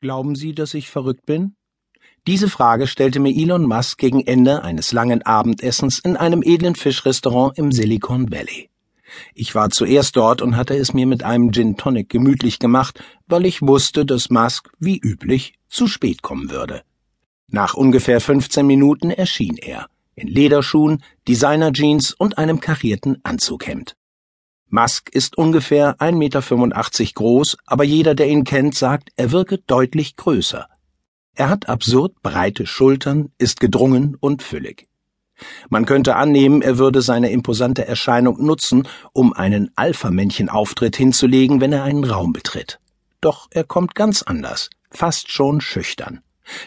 Glauben Sie, dass ich verrückt bin? Diese Frage stellte mir Elon Musk gegen Ende eines langen Abendessens in einem edlen Fischrestaurant im Silicon Valley. Ich war zuerst dort und hatte es mir mit einem Gin Tonic gemütlich gemacht, weil ich wusste, dass Musk, wie üblich, zu spät kommen würde. Nach ungefähr 15 Minuten erschien er, in Lederschuhen, Designer-Jeans und einem karierten Anzughemd. Musk ist ungefähr 1,85 Meter groß, aber jeder, der ihn kennt, sagt, er wirke deutlich größer. Er hat absurd breite Schultern, ist gedrungen und füllig. Man könnte annehmen, er würde seine imposante Erscheinung nutzen, um einen Alpha-Männchen-Auftritt hinzulegen, wenn er einen Raum betritt. Doch er kommt ganz anders, fast schon schüchtern.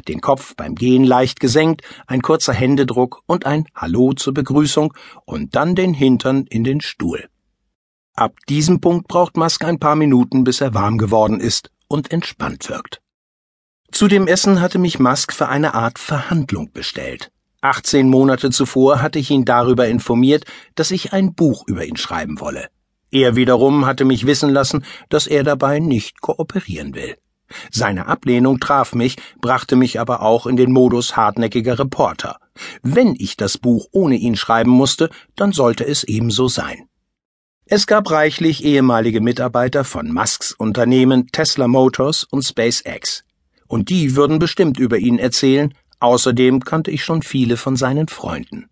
Den Kopf beim Gehen leicht gesenkt, ein kurzer Händedruck und ein Hallo zur Begrüßung und dann den Hintern in den Stuhl. Ab diesem Punkt braucht Musk ein paar Minuten, bis er warm geworden ist und entspannt wirkt. Zu dem Essen hatte mich Musk für eine Art Verhandlung bestellt. 18 Monate zuvor hatte ich ihn darüber informiert, dass ich ein Buch über ihn schreiben wolle. Er wiederum hatte mich wissen lassen, dass er dabei nicht kooperieren will. Seine Ablehnung traf mich, brachte mich aber auch in den Modus hartnäckiger Reporter. Wenn ich das Buch ohne ihn schreiben musste, dann sollte es ebenso sein. Es gab reichlich ehemalige Mitarbeiter von Musks Unternehmen Tesla Motors und SpaceX. Und die würden bestimmt über ihn erzählen, außerdem kannte ich schon viele von seinen Freunden.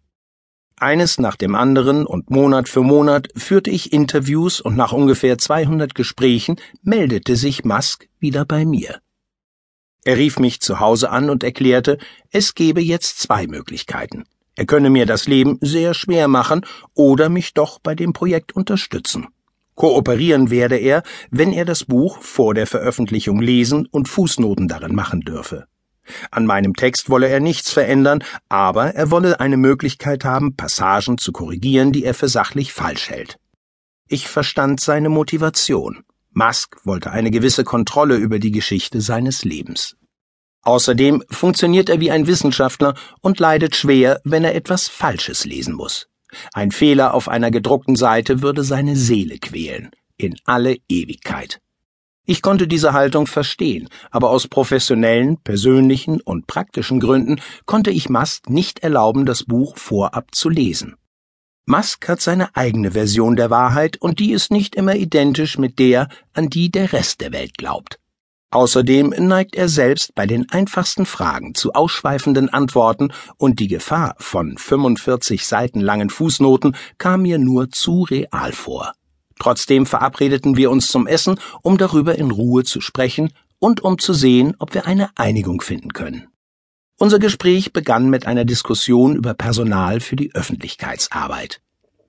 Eines nach dem anderen und Monat für Monat führte ich Interviews und nach ungefähr 200 Gesprächen meldete sich Musk wieder bei mir. Er rief mich zu Hause an und erklärte, es gebe jetzt zwei Möglichkeiten. Er könne mir das Leben sehr schwer machen oder mich doch bei dem Projekt unterstützen. Kooperieren werde er, wenn er das Buch vor der Veröffentlichung lesen und Fußnoten darin machen dürfe. An meinem Text wolle er nichts verändern, aber er wolle eine Möglichkeit haben, Passagen zu korrigieren, die er für sachlich falsch hält. Ich verstand seine Motivation. Musk wollte eine gewisse Kontrolle über die Geschichte seines Lebens. Außerdem funktioniert er wie ein Wissenschaftler und leidet schwer, wenn er etwas Falsches lesen muss. Ein Fehler auf einer gedruckten Seite würde seine Seele quälen, in alle Ewigkeit. Ich konnte diese Haltung verstehen, aber aus professionellen, persönlichen und praktischen Gründen konnte ich Musk nicht erlauben, das Buch vorab zu lesen. Musk hat seine eigene Version der Wahrheit und die ist nicht immer identisch mit der, an die der Rest der Welt glaubt. Außerdem neigt er selbst bei den einfachsten Fragen zu ausschweifenden Antworten und die Gefahr von 45 Seiten langen Fußnoten kam mir nur zu real vor. Trotzdem verabredeten wir uns zum Essen, um darüber in Ruhe zu sprechen und um zu sehen, ob wir eine Einigung finden können. Unser Gespräch begann mit einer Diskussion über Personal für die Öffentlichkeitsarbeit.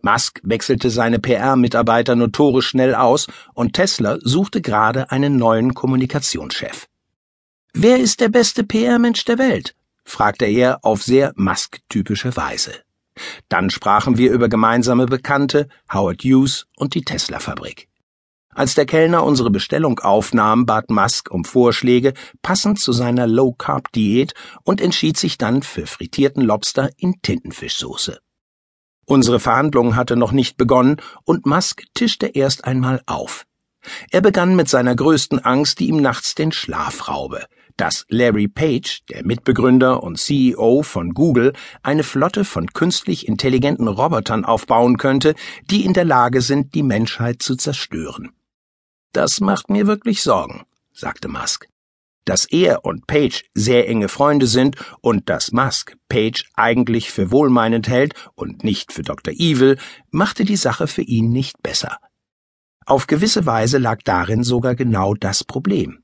Musk wechselte seine PR-Mitarbeiter notorisch schnell aus und Tesla suchte gerade einen neuen Kommunikationschef. Wer ist der beste PR-Mensch der Welt? fragte er auf sehr Musk-typische Weise. Dann sprachen wir über gemeinsame Bekannte, Howard Hughes und die Tesla-Fabrik. Als der Kellner unsere Bestellung aufnahm, bat Musk um Vorschläge passend zu seiner Low-Carb-Diät und entschied sich dann für frittierten Lobster in Tintenfischsoße. Unsere Verhandlung hatte noch nicht begonnen und Musk tischte erst einmal auf. Er begann mit seiner größten Angst, die ihm nachts den Schlaf raube, dass Larry Page, der Mitbegründer und CEO von Google, eine Flotte von künstlich intelligenten Robotern aufbauen könnte, die in der Lage sind, die Menschheit zu zerstören. Das macht mir wirklich Sorgen, sagte Musk. Dass er und Page sehr enge Freunde sind und dass Musk Page eigentlich für wohlmeinend hält und nicht für Dr. Evil, machte die Sache für ihn nicht besser. Auf gewisse Weise lag darin sogar genau das Problem.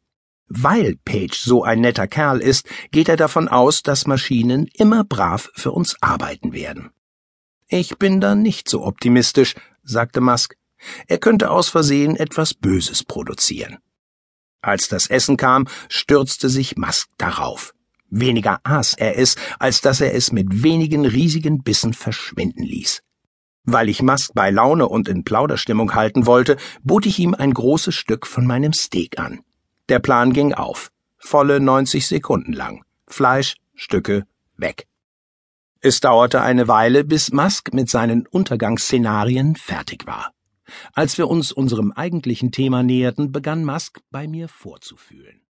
Weil Page so ein netter Kerl ist, geht er davon aus, dass Maschinen immer brav für uns arbeiten werden. Ich bin da nicht so optimistisch, sagte Musk. Er könnte aus Versehen etwas Böses produzieren. Als das Essen kam, stürzte sich Musk darauf. Weniger aß er es, als dass er es mit wenigen riesigen Bissen verschwinden ließ. Weil ich Musk bei Laune und in Plauderstimmung halten wollte, bot ich ihm ein großes Stück von meinem Steak an. Der Plan ging auf. Volle 90 Sekunden lang. Fleisch, Stücke, weg. Es dauerte eine Weile, bis Musk mit seinen Untergangsszenarien fertig war. Als wir uns unserem eigentlichen Thema näherten, begann Musk bei mir vorzufühlen.